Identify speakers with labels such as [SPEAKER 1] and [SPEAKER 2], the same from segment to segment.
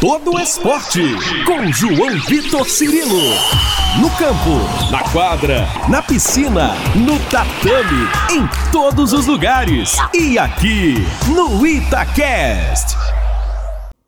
[SPEAKER 1] todo esporte com João Vitor Cirilo. No campo, na quadra, na piscina, no tatame, em todos os lugares. E aqui no Itacast.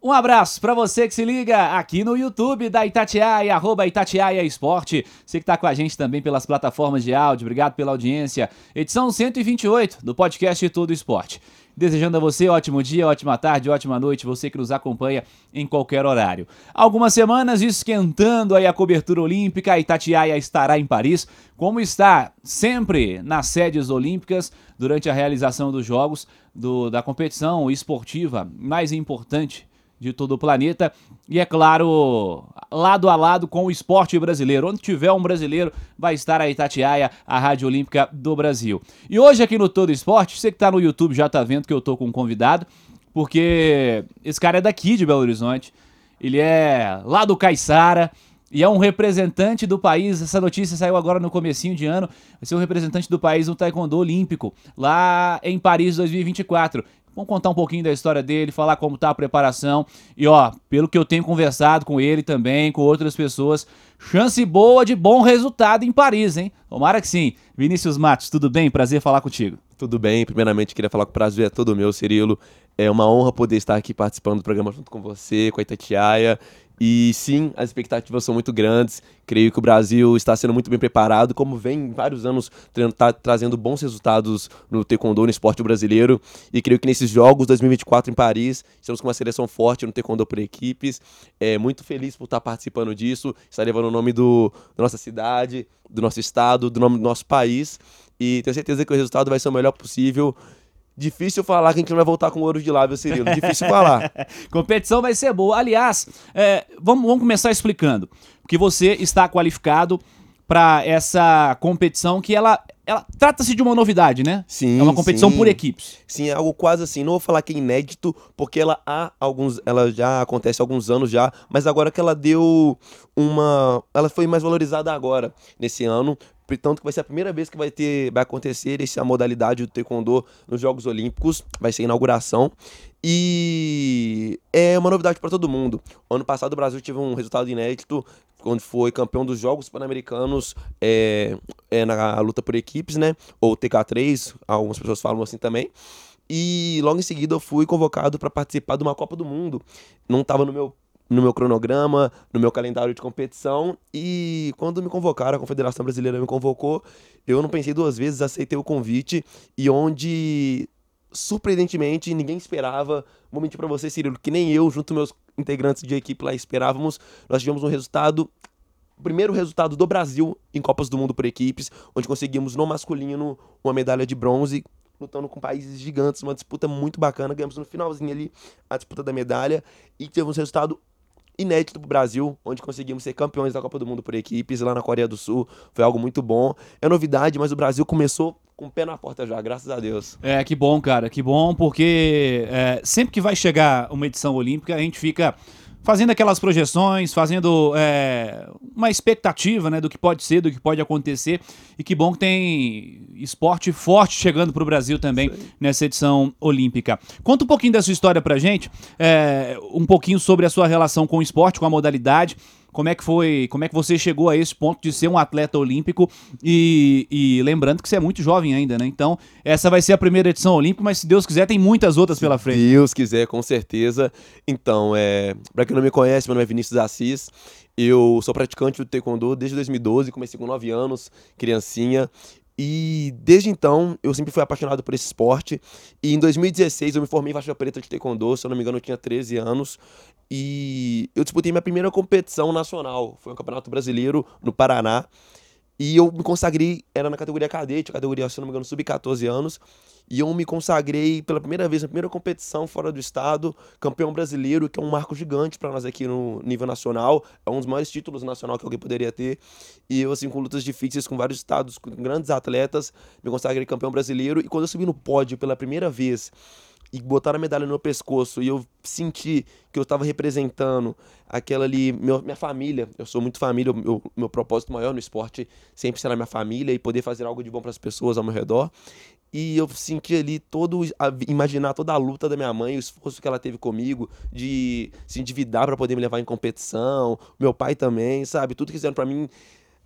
[SPEAKER 2] Um abraço para você que se liga aqui no YouTube da Itatiaia, arroba Itatiaia Esporte. Você que tá com a gente também pelas plataformas de áudio, obrigado pela audiência. Edição 128 do podcast Todo Esporte. Desejando a você ótimo dia, ótima tarde, ótima noite, você que nos acompanha em qualquer horário. Algumas semanas esquentando aí a cobertura olímpica, Itatiaia estará em Paris, como está sempre nas sedes olímpicas durante a realização dos jogos do, da competição esportiva mais importante de todo o planeta. E é claro, lado a lado com o esporte brasileiro. Onde tiver um brasileiro, vai estar a Itatiaia, a Rádio Olímpica do Brasil. E hoje aqui no Todo Esporte, você que está no YouTube já está vendo que eu estou com um convidado, porque esse cara é daqui de Belo Horizonte. Ele é lá do Caiçara e é um representante do país. Essa notícia saiu agora no comecinho de ano. Vai ser um representante do país no Taekwondo Olímpico, lá em Paris 2024. Vamos contar um pouquinho da história dele, falar como tá a preparação. E ó, pelo que eu tenho conversado com ele também, com outras pessoas, chance boa de bom resultado em Paris, hein? Tomara que sim. Vinícius Matos, tudo bem? Prazer falar contigo.
[SPEAKER 3] Tudo bem. Primeiramente, queria falar que o prazer é todo meu, Cirilo. É uma honra poder estar aqui participando do programa junto com você, com a Itatiaia. E sim, as expectativas são muito grandes. Creio que o Brasil está sendo muito bem preparado, como vem vários anos tá trazendo bons resultados no taekwondo, no esporte brasileiro. E creio que nesses jogos 2024 em Paris, estamos com uma seleção forte no taekwondo por equipes. É muito feliz por estar participando disso, estar levando o nome do, da nossa cidade, do nosso estado, do nome do nosso país. E tenho certeza que o resultado vai ser o melhor possível. Difícil falar que a gente não vai voltar com ouro de lá, viu, Cirilo? Difícil falar.
[SPEAKER 2] Competição vai ser boa. Aliás, é, vamos, vamos começar explicando. Porque você está qualificado para essa competição que ela, ela trata-se de uma novidade, né?
[SPEAKER 3] Sim.
[SPEAKER 2] É uma competição
[SPEAKER 3] sim.
[SPEAKER 2] por equipes.
[SPEAKER 3] Sim, é algo quase assim. Não vou falar que é inédito, porque ela há alguns. Ela já acontece há alguns anos já, mas agora que ela deu uma. Ela foi mais valorizada agora, nesse ano, tanto que vai ser a primeira vez que vai ter, vai acontecer essa modalidade do taekwondo nos Jogos Olímpicos, vai ser a inauguração. E é uma novidade para todo mundo. Ano passado o Brasil teve um resultado inédito, quando foi campeão dos Jogos Pan-Americanos é, é, na luta por equipes, né? Ou TK3, algumas pessoas falam assim também. E logo em seguida eu fui convocado para participar de uma Copa do Mundo. Não estava no meu no meu cronograma, no meu calendário de competição. E quando me convocaram, a Confederação Brasileira me convocou, eu não pensei duas vezes, aceitei o convite. E onde, surpreendentemente, ninguém esperava. Vou mentir pra você, Cirilo, que nem eu, junto meus integrantes de equipe lá, esperávamos. Nós tivemos um resultado primeiro resultado do Brasil em Copas do Mundo por equipes, onde conseguimos no masculino uma medalha de bronze, lutando com países gigantes, uma disputa muito bacana. Ganhamos no finalzinho ali a disputa da medalha e tivemos um resultado inédito para o Brasil, onde conseguimos ser campeões da Copa do Mundo por equipes lá na Coreia do Sul. Foi algo muito bom. É novidade, mas o Brasil começou com o pé na porta já, graças a Deus.
[SPEAKER 2] É, que bom, cara, que bom, porque é, sempre que vai chegar uma edição olímpica, a gente fica fazendo aquelas projeções, fazendo é, uma expectativa né, do que pode ser, do que pode acontecer. E que bom que tem esporte forte chegando para o Brasil também nessa edição olímpica. Conta um pouquinho da sua história para gente, é, um pouquinho sobre a sua relação com o esporte, com a modalidade. Como é que foi? Como é que você chegou a esse ponto de ser um atleta olímpico? E, e, lembrando que você é muito jovem ainda, né? Então, essa vai ser a primeira edição olímpica, mas se Deus quiser, tem muitas outras pela frente.
[SPEAKER 3] Se Deus quiser, com certeza. Então, é, para quem não me conhece, meu nome é Vinícius Assis. Eu sou praticante do Taekwondo desde 2012, comecei com 9 anos, criancinha. E desde então eu sempre fui apaixonado por esse esporte. E em 2016 eu me formei em faixa preta de taekwondo, se eu não me engano eu tinha 13 anos. E eu disputei minha primeira competição nacional, foi um campeonato brasileiro no Paraná. E eu me consagrei, era na categoria cadete, categoria, se não me engano, sub-14 anos. E eu me consagrei pela primeira vez na primeira competição fora do estado, campeão brasileiro, que é um marco gigante para nós aqui no nível nacional. É um dos maiores títulos nacional que alguém poderia ter. E eu, assim, com lutas difíceis com vários estados, com grandes atletas, me consagrei campeão brasileiro. E quando eu subi no pódio pela primeira vez, e botaram a medalha no meu pescoço e eu senti que eu estava representando aquela ali, meu, minha família. Eu sou muito família, meu, meu propósito maior no esporte sempre será minha família e poder fazer algo de bom para as pessoas ao meu redor. E eu senti ali todo. a- imaginar toda a luta da minha mãe, o esforço que ela teve comigo, de se endividar pra poder me levar em competição. Meu pai também, sabe? Tudo que fizeram pra mim.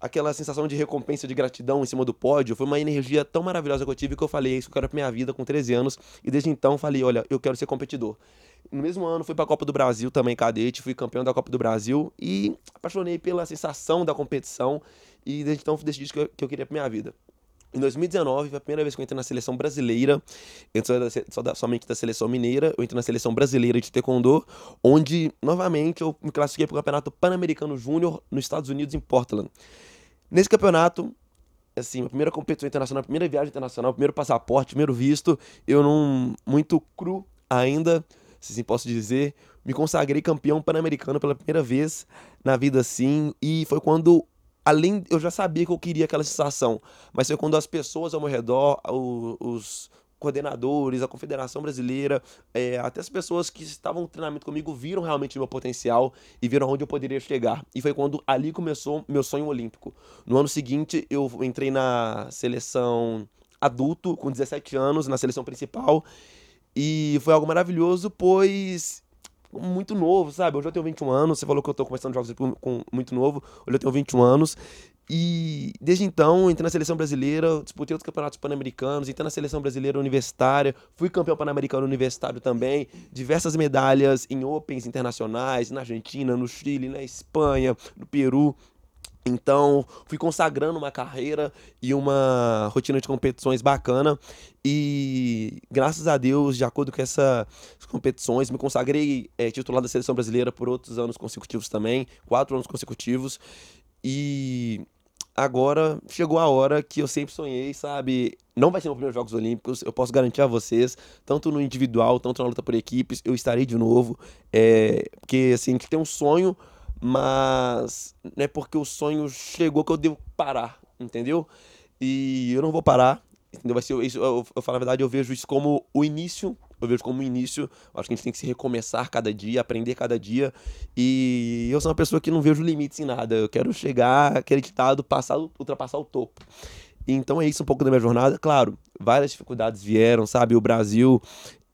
[SPEAKER 3] Aquela sensação de recompensa, de gratidão em cima do pódio, foi uma energia tão maravilhosa que eu tive que eu falei, é isso que eu quero pra minha vida com 13 anos. E desde então falei, olha, eu quero ser competidor. No mesmo ano fui pra Copa do Brasil também, cadete, fui campeão da Copa do Brasil e apaixonei pela sensação da competição e desde então decidi que eu, que eu queria pra minha vida. Em 2019, foi a primeira vez que eu entrei na seleção brasileira. Sou da, sou da- somente da seleção mineira. Eu entrei na seleção brasileira de taekwondo, onde, novamente, eu me classifiquei para o Campeonato Pan-Americano Júnior nos Estados Unidos, em Portland. Nesse campeonato, assim, a primeira competição internacional, a primeira viagem internacional, primeiro passaporte, primeiro visto, eu não muito cru ainda, se assim posso dizer, me consagrei campeão pan-americano pela primeira vez na vida assim, e foi quando além eu já sabia que eu queria aquela sensação, mas foi quando as pessoas ao meu redor, o- os coordenadores, a Confederação Brasileira, eh, até as pessoas que estavam no treinamento comigo viram realmente o meu potencial e viram onde eu poderia chegar. E foi quando ali começou meu sonho olímpico. No ano seguinte, eu entrei na seleção adulto, com 17 anos, na seleção principal. E foi algo maravilhoso, pois muito novo, sabe? Hoje eu tenho 21 anos, você falou que eu tô começando jogos com muito novo, hoje eu tenho 21 anos. E desde então, entrei na seleção brasileira, disputei outros campeonatos pan-americanos, entrei na seleção brasileira universitária, fui campeão pan-americano universitário também, diversas medalhas em Opens internacionais, na Argentina, no Chile, na Espanha, no Peru. Então, fui consagrando uma carreira e uma rotina de competições bacana. E graças a Deus, de acordo com essas competições, me consagrei eh, titular da seleção brasileira por outros anos consecutivos também quatro anos consecutivos. E agora chegou a hora que eu sempre sonhei, sabe? Não vai ser meu primeiro Jogos Olímpicos, eu posso garantir a vocês, tanto no individual, tanto na luta por equipes, eu estarei de novo. É, porque assim, gente tem um sonho, mas não é porque o sonho chegou que eu devo parar, entendeu? E eu não vou parar, entendeu? Vai ser isso, eu, eu falo a verdade, eu vejo isso como o início, eu vejo como o início. Acho que a gente tem que se recomeçar cada dia, aprender cada dia. E eu sou uma pessoa que não vejo limites em nada. Eu quero chegar acreditado, passar, ultrapassar o topo. Então é isso um pouco da minha jornada. Claro, várias dificuldades vieram, sabe? O Brasil,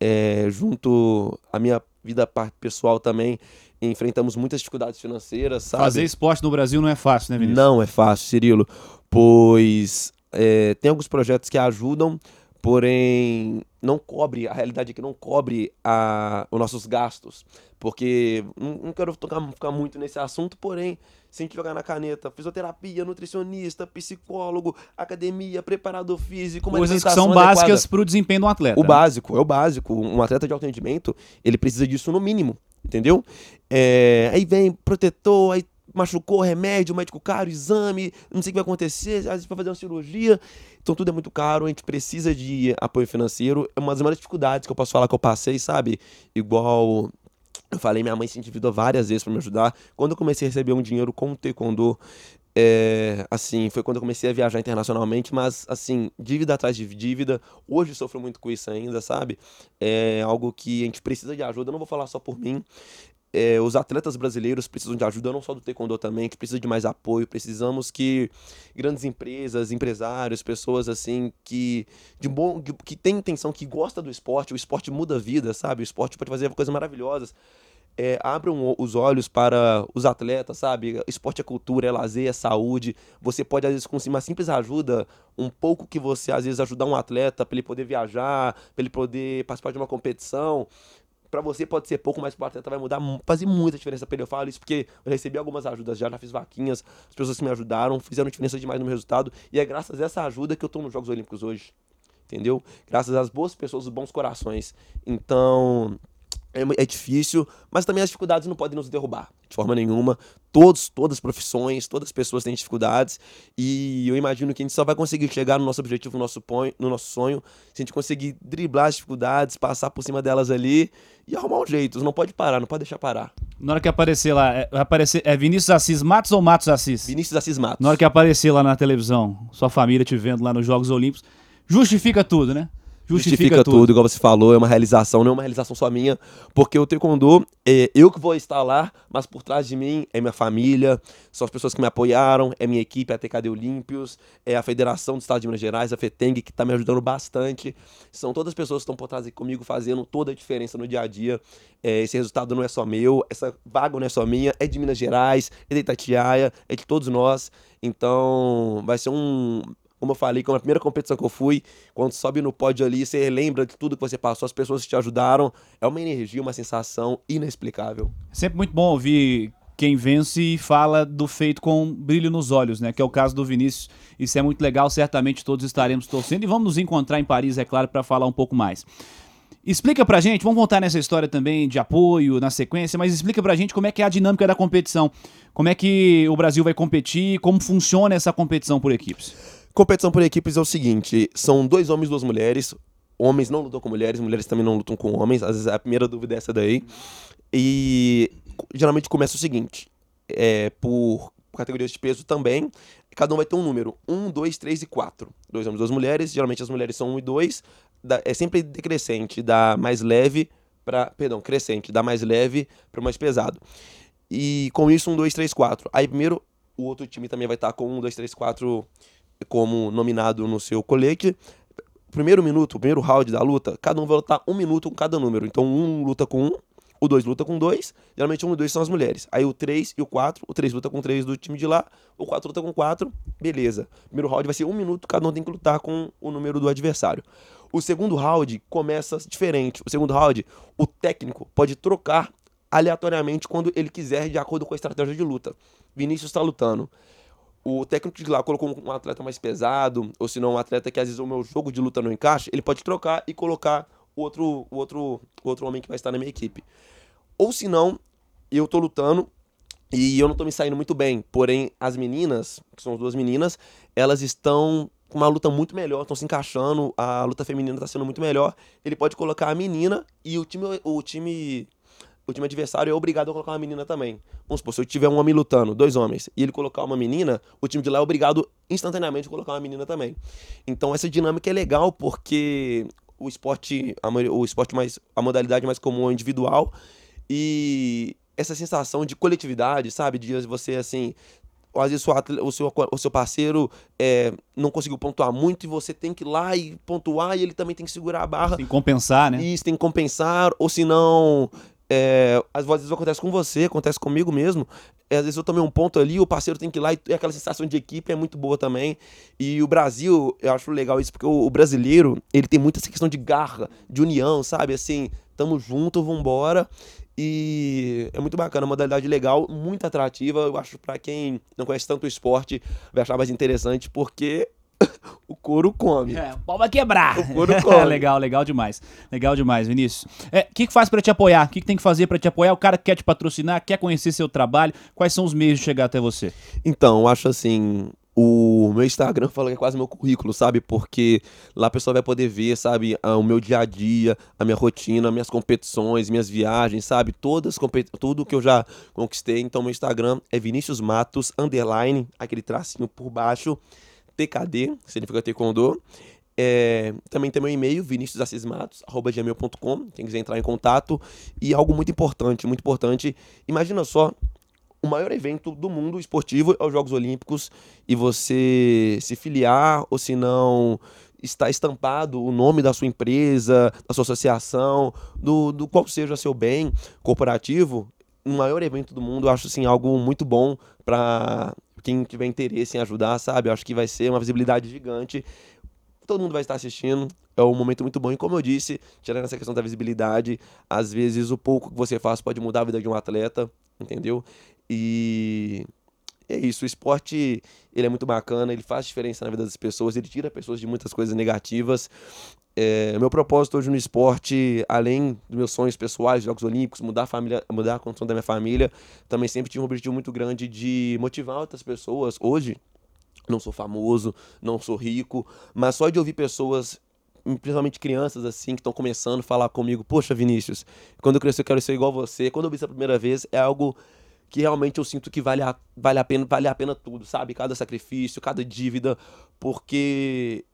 [SPEAKER 3] é, junto à minha vida pessoal também, enfrentamos muitas dificuldades financeiras, sabe?
[SPEAKER 2] Fazer esporte no Brasil não é fácil, né, Vinícius?
[SPEAKER 3] Não é fácil, Cirilo, pois é, tem alguns projetos que ajudam, porém não cobre, a realidade é que não cobre a, os nossos gastos, porque não, não quero tocar, ficar muito nesse assunto, porém, se a gente jogar na caneta, fisioterapia, nutricionista, psicólogo, academia, preparador físico,
[SPEAKER 2] Coisas que são
[SPEAKER 3] adequada.
[SPEAKER 2] básicas pro desempenho do atleta.
[SPEAKER 3] O
[SPEAKER 2] né?
[SPEAKER 3] básico, é o básico. Um atleta de alto rendimento, ele precisa disso no mínimo, entendeu? É, aí vem protetor, aí machucou, remédio, médico caro, exame, não sei o que vai acontecer, às vezes vai fazer uma cirurgia. Então tudo é muito caro, a gente precisa de apoio financeiro. É uma das maiores dificuldades que eu posso falar que eu passei, sabe? Igual eu falei, minha mãe se endividou várias vezes para me ajudar. Quando eu comecei a receber um dinheiro com o taekwondo, é, assim, foi quando eu comecei a viajar internacionalmente, mas, assim, dívida atrás de dívida, hoje sofro muito com isso ainda, sabe? É algo que a gente precisa de ajuda, eu não vou falar só por mim. É, os atletas brasileiros precisam de ajuda, não só do taekwondo também, gente precisa de mais apoio, precisamos que grandes empresas, empresários, pessoas assim que de bom, que, que tem intenção, que gosta do esporte, o esporte muda a vida, sabe? O esporte pode fazer coisas maravilhosas é, abram os olhos para os atletas, sabe? Esporte é cultura, é lazer, é saúde. Você pode, às vezes, com uma simples ajuda, um pouco que você, às vezes, ajudar um atleta para ele poder viajar, para ele poder participar de uma competição. Para você pode ser pouco, mas para o atleta vai mudar, mu- fazer muita diferença para ele. Eu falo isso porque eu recebi algumas ajudas já, já fiz vaquinhas, as pessoas que me ajudaram, fizeram diferença demais no meu resultado. E é graças a essa ajuda que eu estou nos Jogos Olímpicos hoje. Entendeu? Graças às boas pessoas, os bons corações. Então, é, é difícil, mas também as dificuldades não podem nos derrubar, de forma nenhuma. Todos, todas as profissões, todas as pessoas têm dificuldades, e eu imagino que a gente só vai conseguir chegar no nosso objetivo, no nosso, ponho, no nosso sonho, se a gente conseguir driblar as dificuldades, passar por cima delas ali e arrumar um jeito. Não pode parar, não pode deixar parar.
[SPEAKER 2] Na hora que aparecer lá, é, aparecer, é Vinícius Assis Matos ou Matos Assis?
[SPEAKER 3] Vinícius Assis Matos.
[SPEAKER 2] Na hora que aparecer lá na televisão, sua família te vendo lá nos Jogos Olímpicos, justifica tudo, né? Justifica, tudo.
[SPEAKER 3] tudo, igual você falou, é uma realização, não é uma realização só minha, porque o taekwondo, é eu que vou estar lá, mas por trás de mim é minha família, são as pessoas que me apoiaram, é minha equipe, é a TKD Olímpios, é a Federação do Estado de Minas Gerais, a FETENG, que está me ajudando bastante, são todas as pessoas que estão por trás aqui comigo, fazendo toda a diferença no dia a dia, é, esse resultado não é só meu, essa vaga não é só minha, é de Minas Gerais, é de Itatiaia, é de todos nós, então vai ser um como eu falei, como a primeira competição que eu fui, quando sobe no pódio ali, você lembra de tudo que você passou, as pessoas que te ajudaram. É uma energia, uma sensação inexplicável.
[SPEAKER 2] Sempre muito bom ouvir quem vence e fala do feito com brilho nos olhos, né? Que é o caso do Vinícius. Isso é muito legal, certamente todos estaremos torcendo e vamos nos encontrar em Paris, é claro, para falar um pouco mais. Explica pra gente, vamos voltar nessa história também de apoio na sequência, mas explica pra gente como é que é a dinâmica da competição. Como é que o Brasil vai competir, como funciona essa competição por equipes.
[SPEAKER 3] Competição por equipes é o seguinte: são dois homens e duas mulheres. Homens não lutam com mulheres, mulheres também não lutam com homens. Às vezes a primeira dúvida é essa daí. E geralmente começa o seguinte: é, por categorias de peso também, cada um vai ter um número: um, dois, três e quatro. Dois homens, duas mulheres. Geralmente as mulheres são um e dois. É sempre decrescente, da mais leve para. Perdão, crescente, da mais leve para mais pesado. E com isso, um, dois, três, quatro. Aí primeiro, o outro time também vai estar com um, dois, três, quatro como nominado no seu colete. Primeiro minuto, primeiro round da luta, cada um vai lutar um minuto com cada número. Então, um luta com um, o dois luta com dois. Geralmente, um e dois são as mulheres. Aí, o três e o quatro, o três luta com três do time de lá, o quatro luta com quatro, beleza. Primeiro round vai ser um minuto, cada um tem que lutar com o número do adversário. O segundo round começa diferente. O segundo round, o técnico pode trocar aleatoriamente quando ele quiser, de acordo com a estratégia de luta. Vinícius está lutando o técnico de lá colocou um atleta mais pesado, ou se não um atleta que às vezes o meu jogo de luta não encaixa, ele pode trocar e colocar o outro, outro, outro homem que vai estar na minha equipe. Ou se não, eu tô lutando e eu não tô me saindo muito bem. Porém, as meninas, que são as duas meninas, elas estão com uma luta muito melhor, estão se encaixando, a luta feminina está sendo muito melhor. Ele pode colocar a menina e o time, o time o time adversário é obrigado a colocar uma menina também. Vamos supor, se eu tiver um homem lutando, dois homens, e ele colocar uma menina, o time de lá é obrigado instantaneamente a colocar uma menina também. Então essa dinâmica é legal porque o esporte, a, o esporte mais, a modalidade mais comum é individual e essa sensação de coletividade, sabe? De você assim, às vezes o seu, o seu parceiro é, não conseguiu pontuar muito e você tem que ir lá e pontuar e ele também tem que segurar a barra.
[SPEAKER 2] Tem que compensar, né?
[SPEAKER 3] Isso, tem que compensar, ou se não, é, às vezes acontece com você, acontece comigo mesmo. É, às vezes eu tomei um ponto ali, o parceiro tem que ir lá e aquela sensação de equipe é muito boa também. E o Brasil, eu acho legal isso, porque o, o brasileiro, ele tem muita essa questão de garra, de união, sabe? Assim, tamo junto, vambora. E é muito bacana, uma modalidade legal, muito atrativa. Eu acho para quem não conhece tanto o esporte, vai achar mais interessante, porque o couro come.
[SPEAKER 2] É, o pau vai quebrar.
[SPEAKER 3] O couro come.
[SPEAKER 2] legal, legal demais. Legal demais, Vinícius. O é, que, que faz para te apoiar? O que, que tem que fazer para te apoiar? O cara que quer te patrocinar, quer conhecer seu trabalho. Quais são os meios de chegar até você?
[SPEAKER 3] Então, eu acho assim, o meu Instagram fala que é quase meu currículo, sabe? Porque lá a pessoa vai poder ver, sabe, o meu dia a dia, a minha rotina, minhas competições, minhas viagens, sabe? Todas, tudo que eu já conquistei. Então, meu Instagram é Vinícius Matos, underline, aquele tracinho por baixo. TKD, significa Taekwondo. É, também tem meu e-mail, viniciusassismatos.gmail.com, quem quiser entrar em contato. E algo muito importante, muito importante, imagina só, o maior evento do mundo esportivo é os Jogos Olímpicos e você se filiar ou se não está estampado o nome da sua empresa, da sua associação, do, do qual seja seu bem corporativo, o maior evento do mundo, eu acho assim algo muito bom para quem tiver interesse em ajudar, sabe? Eu acho que vai ser uma visibilidade gigante. Todo mundo vai estar assistindo. É um momento muito bom. E como eu disse, tirando essa questão da visibilidade, às vezes o pouco que você faz pode mudar a vida de um atleta, entendeu? E é isso, o esporte ele é muito bacana, ele faz diferença na vida das pessoas, ele tira pessoas de muitas coisas negativas é, meu propósito hoje no esporte, além dos meus sonhos pessoais, Jogos Olímpicos, mudar a família, mudar a condição da minha família, também sempre tive um objetivo muito grande de motivar outras pessoas. Hoje, não sou famoso, não sou rico, mas só de ouvir pessoas, principalmente crianças assim, que estão começando a falar comigo, poxa, Vinícius, quando eu crescer eu quero ser igual você. Quando eu vi isso a primeira vez, é algo que realmente eu sinto que vale a, vale a pena, vale a pena tudo, sabe? Cada sacrifício, cada dívida, porque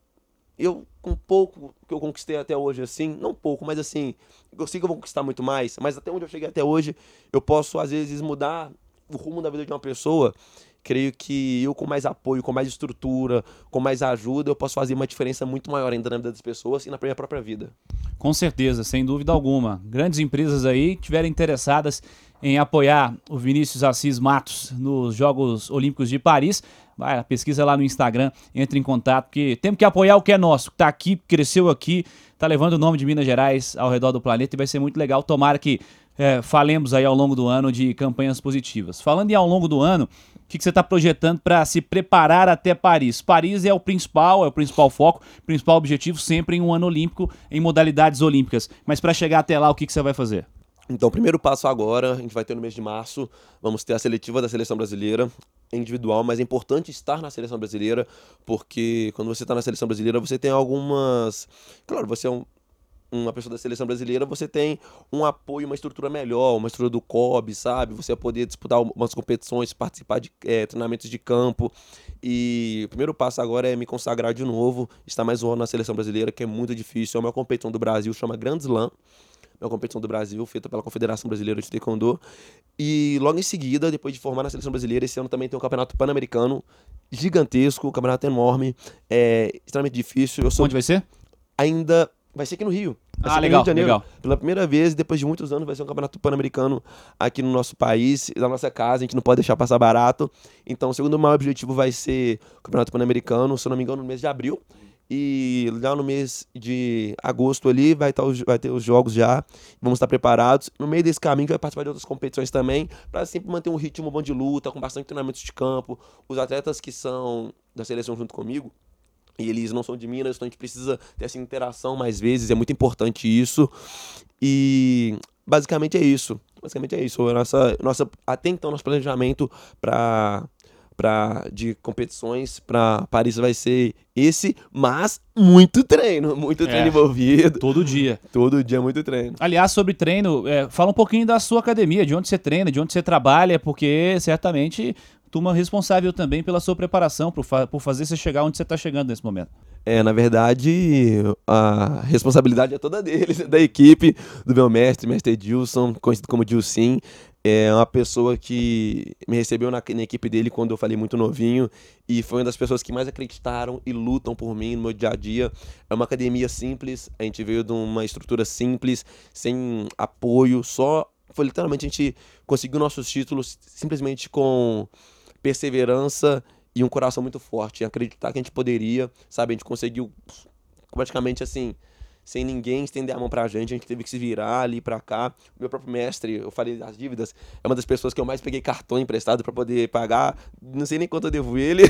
[SPEAKER 3] eu, com pouco que eu conquistei até hoje, assim, não pouco, mas assim, eu sei que eu vou conquistar muito mais, mas até onde eu cheguei até hoje, eu posso, às vezes, mudar o rumo da vida de uma pessoa. Creio que eu, com mais apoio, com mais estrutura, com mais ajuda, eu posso fazer uma diferença muito maior ainda na vida das pessoas e na minha própria vida.
[SPEAKER 2] Com certeza, sem dúvida alguma. Grandes empresas aí tiveram interessadas em apoiar o Vinícius Assis Matos nos Jogos Olímpicos de Paris. Vai, pesquisa lá no Instagram, entre em contato, porque temos que apoiar o que é nosso, que tá aqui, cresceu aqui, tá levando o nome de Minas Gerais ao redor do planeta e vai ser muito legal. Tomara que é, falemos aí ao longo do ano de campanhas positivas. Falando em ao longo do ano, o que, que você está projetando para se preparar até Paris? Paris é o principal, é o principal foco, principal objetivo sempre em um ano olímpico, em modalidades olímpicas. Mas para chegar até lá, o que, que você vai fazer?
[SPEAKER 3] Então, o primeiro passo agora, a gente vai ter no mês de março, vamos ter a seletiva da seleção brasileira individual, mas é importante estar na seleção brasileira, porque quando você está na seleção brasileira, você tem algumas. Claro, você é um, uma pessoa da seleção brasileira, você tem um apoio, uma estrutura melhor, uma estrutura do COB, sabe? Você vai poder disputar umas competições, participar de é, treinamentos de campo. E o primeiro passo agora é me consagrar de novo, estar mais um ano na seleção brasileira, que é muito difícil. É uma competição do Brasil, chama Grand Slam uma competição do Brasil, feita pela Confederação Brasileira de Taekwondo. E logo em seguida, depois de formar na seleção brasileira, esse ano também tem um campeonato pan-americano gigantesco, um campeonato enorme, é extremamente difícil. Eu sou...
[SPEAKER 2] Onde vai ser?
[SPEAKER 3] Ainda vai ser aqui no Rio. Vai
[SPEAKER 2] ah, legal, legal.
[SPEAKER 3] Pela primeira vez, depois de muitos anos, vai ser um campeonato pan-americano aqui no nosso país, na nossa casa, a gente não pode deixar passar barato. Então, o segundo maior objetivo vai ser o campeonato pan-americano, se eu não me engano, no mês de abril. E lá no mês de agosto ali vai, tá vai ter os jogos já. Vamos estar preparados. No meio desse caminho, vai participar de outras competições também, para sempre manter um ritmo bom de luta, com bastante treinamentos de campo. Os atletas que são da seleção junto comigo, e eles não são de Minas, então a gente precisa ter essa interação mais vezes, é muito importante isso. E basicamente é isso. Basicamente é isso. Nossa, nossa, até então, nosso planejamento para pra, de competições para Paris vai ser esse, mas muito treino, muito é, treino envolvido.
[SPEAKER 2] Todo dia.
[SPEAKER 3] Todo dia, muito treino.
[SPEAKER 2] Aliás, sobre treino, é, fala um pouquinho da sua academia, de onde você treina, de onde você trabalha, porque certamente turma responsável também pela sua preparação, por, fa por fazer você chegar onde você está chegando nesse momento.
[SPEAKER 3] É, na verdade, a responsabilidade é toda deles, da equipe, do meu mestre, mestre Edilson, conhecido como Dilcim é uma pessoa que me recebeu na, na, equipe dele quando eu falei muito novinho e foi uma das pessoas que mais acreditaram e lutam por mim no meu dia a dia. É uma academia simples, a gente veio de uma estrutura simples, sem apoio, só foi literalmente a gente conseguiu nossos títulos simplesmente com perseverança e um coração muito forte, acreditar que a gente poderia, sabe, a gente conseguiu praticamente assim, sem ninguém estender a mão pra gente, a gente teve que se virar ali pra cá. Meu próprio mestre, eu falei das dívidas, é uma das pessoas que eu mais peguei cartão emprestado para poder pagar. Não sei nem quanto eu devo ele.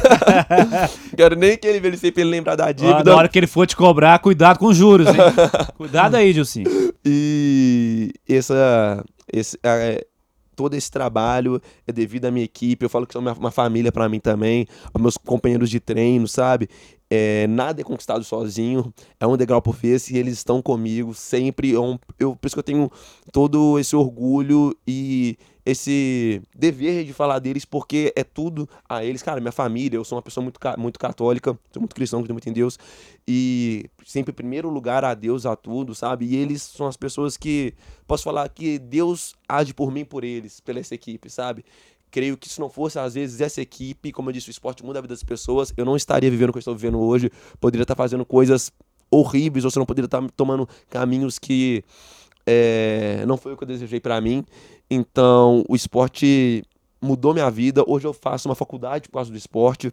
[SPEAKER 3] Quero nem que ele envelhecer pra ele lembrar da dívida. Ah,
[SPEAKER 2] na hora que ele for te cobrar, cuidado com os juros, hein? cuidado aí, Gilcinho.
[SPEAKER 3] E essa. Esse, é, todo esse trabalho é devido à minha equipe. Eu falo que são uma, uma família para mim também, aos meus companheiros de treino, sabe? É, nada é conquistado sozinho, é um degrau por vez e eles estão comigo sempre. É um, eu, por isso que eu tenho todo esse orgulho e esse dever de falar deles, porque é tudo a eles. Cara, minha família, eu sou uma pessoa muito, muito católica, sou muito cristão, acredito muito em Deus, e sempre em primeiro lugar a Deus, a tudo, sabe? E eles são as pessoas que, posso falar que Deus age por mim, por eles, pela essa equipe, sabe? creio que se não fosse, às vezes, essa equipe, como eu disse, o esporte muda a vida das pessoas, eu não estaria vivendo o que eu estou vivendo hoje, poderia estar fazendo coisas horríveis, ou se não poderia estar tomando caminhos que é, não foi o que eu desejei para mim. Então, o esporte mudou minha vida. Hoje eu faço uma faculdade por causa do esporte.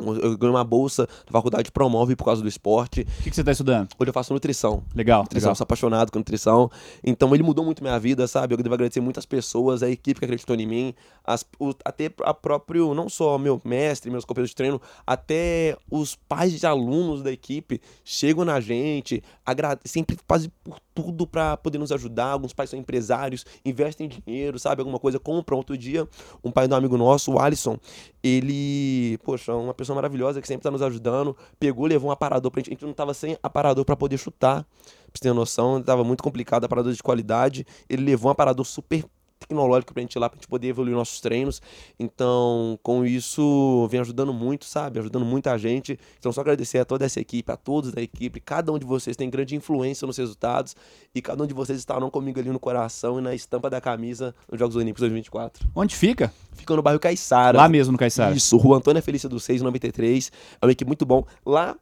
[SPEAKER 3] Eu ganhei uma bolsa da faculdade promove por causa do esporte.
[SPEAKER 2] O que, que, você está estudando?
[SPEAKER 3] Hoje eu faço nutrição.
[SPEAKER 2] Legal.
[SPEAKER 3] Nutrição,
[SPEAKER 2] legal.
[SPEAKER 3] sou apaixonado com nutrição. Então ele mudou muito minha vida, sabe? Eu devo agradecer muitas pessoas, a equipe que acreditou em mim, as, o, até a próprio, não só meu mestre, meus companheiros de treino, até os pais de alunos da equipe chegam na gente, sempre fazem por tudo para poder nos ajudar. Alguns pais são empresários, investem dinheiro, sabe? Alguma coisa, compram. Outro dia, um pai do amigo nosso, o Alisson, ele, poxa, uma pessoa maravilhosa que sempre tá nos ajudando, pegou, levou um aparador pra gente. A gente não tava sem aparador para poder chutar. Pra você ter noção, tava muito complicado, aparador de qualidade. Ele levou um aparador super tecnológica pra gente ir lá, pra gente poder evoluir nossos treinos. Então, com isso, vem ajudando muito, sabe? Ajudando muita gente. Então, só agradecer a toda essa equipe, a todos da equipe. Cada um de vocês tem grande influência nos resultados. E cada um de vocês estarão comigo ali no coração e na estampa da camisa nos Jogos Olímpicos 2024.
[SPEAKER 2] Onde fica?
[SPEAKER 3] Fica no bairro Caiçara.
[SPEAKER 2] Lá mesmo no Caiçara.
[SPEAKER 3] Isso, Rua Antônia Felícia do 693. É uma equipe muito bom. Lá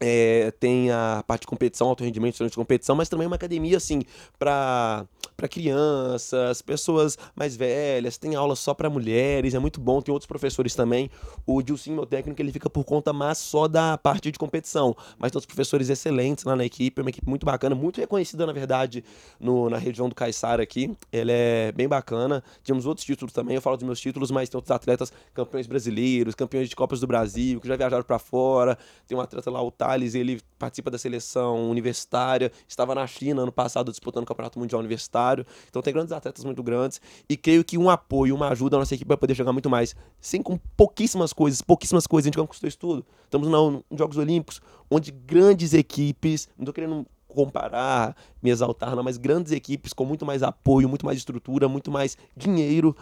[SPEAKER 3] é, tem a parte de competição, alto rendimento, de competição, mas também uma academia, assim, para para crianças, pessoas mais velhas, tem aula só para mulheres, é muito bom, tem outros professores também. O Dilcinho, meu técnico, ele fica por conta mais só da parte de competição, mas tem outros professores excelentes lá na equipe, é uma equipe muito bacana, muito reconhecida, na verdade, no, na região do Caiçara aqui, ela é bem bacana. Tínhamos outros títulos também, eu falo dos meus títulos, mas tem outros atletas, campeões brasileiros, campeões de Copas do Brasil, que já viajaram para fora, tem um atleta lá, o Thales, ele participa da seleção universitária, estava na China ano passado disputando o Campeonato Mundial Universitário. Então tem grandes atletas muito grandes e creio que um apoio, uma ajuda a nossa equipe vai poder jogar muito mais. Sem com pouquíssimas coisas, pouquíssimas coisas, a gente conquistou isso tudo. Estamos nos Jogos Olímpicos, onde grandes equipes, não estou querendo comparar, me exaltar, não, mas grandes equipes com muito mais apoio, muito mais estrutura, muito mais dinheiro,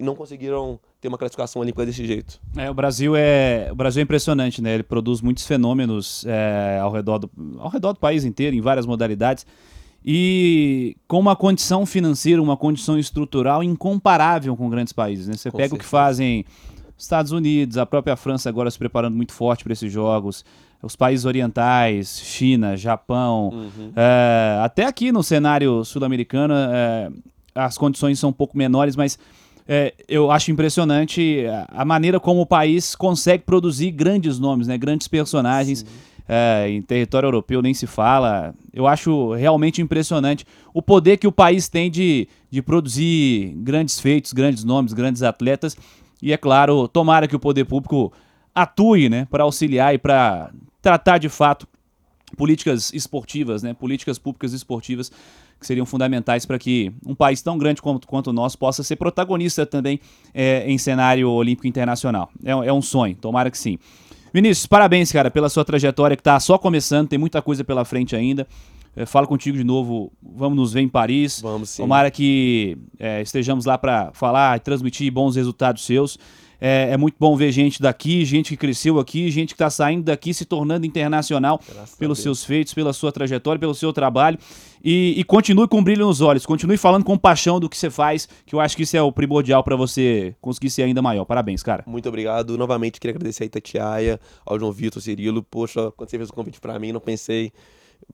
[SPEAKER 3] não conseguiram ter uma classificação olímpica desse jeito.
[SPEAKER 2] É, o Brasil é o Brasil é impressionante, né? Ele produz muitos fenômenos é, ao redor do ao redor do país inteiro em várias modalidades e com uma condição financeira, uma condição estrutural incomparável com grandes países. Né? Você com pega certeza. o que fazem Estados Unidos, a própria França agora se preparando muito forte para esses jogos os países orientais, China, Japão, uhum. é, até aqui no cenário sul-americano é, as condições são um pouco menores, mas é, eu acho impressionante a maneira como o país consegue produzir grandes nomes, né, grandes personagens. É, em território europeu nem se fala. Eu acho realmente impressionante o poder que o país tem de, de produzir grandes feitos, grandes nomes, grandes atletas. E é claro, tomara que o poder público atue né, para auxiliar e para tratar de fato políticas esportivas, né, políticas públicas esportivas que seriam fundamentais para que um país tão grande quanto, quanto o nosso possa ser protagonista também é, em cenário olímpico internacional. É, é, um sonho, tomara que sim. Vinícius, parabéns, cara, pela sua trajetória que está só começando, tem muita coisa pela frente ainda. É, falo contigo de novo, vamos nos ver em Paris.
[SPEAKER 3] Vamos sim.
[SPEAKER 2] Tomara que é, estejamos lá para falar e transmitir bons resultados seus. É, é, muito bom ver gente daqui, gente que cresceu aqui, gente que está saindo daqui, se tornando internacional Graças pelos seus feitos, pela sua trajetória, pelo seu trabalho. E, e, continue com brilho nos olhos, continue falando com paixão do que você faz, que eu acho que isso é o primordial para você conseguir ser ainda maior. Parabéns, cara.
[SPEAKER 3] Muito obrigado. Novamente, queria agradecer a Itatiaia, ao João Vitor, Cirilo. Poxa, quando você fez o convite para mim, não pensei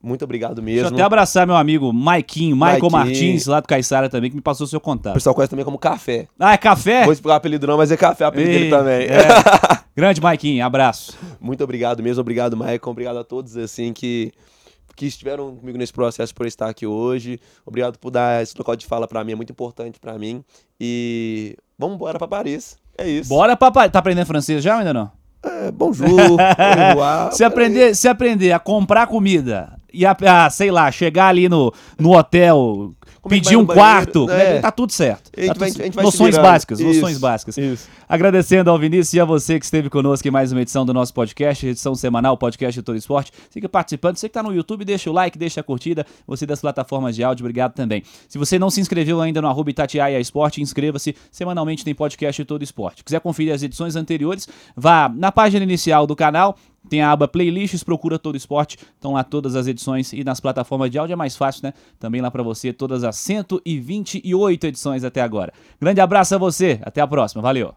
[SPEAKER 3] muito obrigado mesmo.
[SPEAKER 2] Deixa eu até abraçar meu amigo Maiquinho, Michael Martins, lá do Caiçara também, que me passou o seu contato. O
[SPEAKER 3] pessoal conhece também como Café.
[SPEAKER 2] Ah, é Café?
[SPEAKER 3] Vou explicar o apelido não, mas é Café, o apelido Ei, dele também.
[SPEAKER 2] É. Grande Maiquinho, abraço.
[SPEAKER 3] Muito obrigado mesmo, obrigado, Michael. Obrigado a todos, assim, que que estiveram comigo nesse processo por estar aqui hoje. Obrigado por dar esse local de fala para mim, é muito importante para mim. E vamos embora para Paris. É isso.
[SPEAKER 2] Bora para Paris. Tá aprendendo francês já ou ainda não?
[SPEAKER 3] É, bonjour,
[SPEAKER 2] se aprender, se aprender a comprar comida e a, a, sei lá, chegar ali no, no hotel como é pedir um quarto. É. Tá tudo certo. Tá vai, tudo... noções básicas, isso, noções básicas. Isso. Agradecendo ao Vinícius e a você que esteve conosco em mais uma edição do nosso podcast, edição semanal, podcast de Todo Esporte. Fica participando. Você que está no YouTube, deixa o like, deixa a curtida. Você das plataformas de áudio, obrigado também. Se você não se inscreveu ainda no arroba Itatiaia Esporte, inscreva-se. Semanalmente tem podcast de Todo Esporte. Quiser conferir as edições anteriores, vá na página inicial do canal, tem a aba Playlists, procura todo esporte. Estão lá todas as edições e nas plataformas de áudio é mais fácil, né? Também lá para você todas as 128 edições até agora. Grande abraço a você, até a próxima, valeu!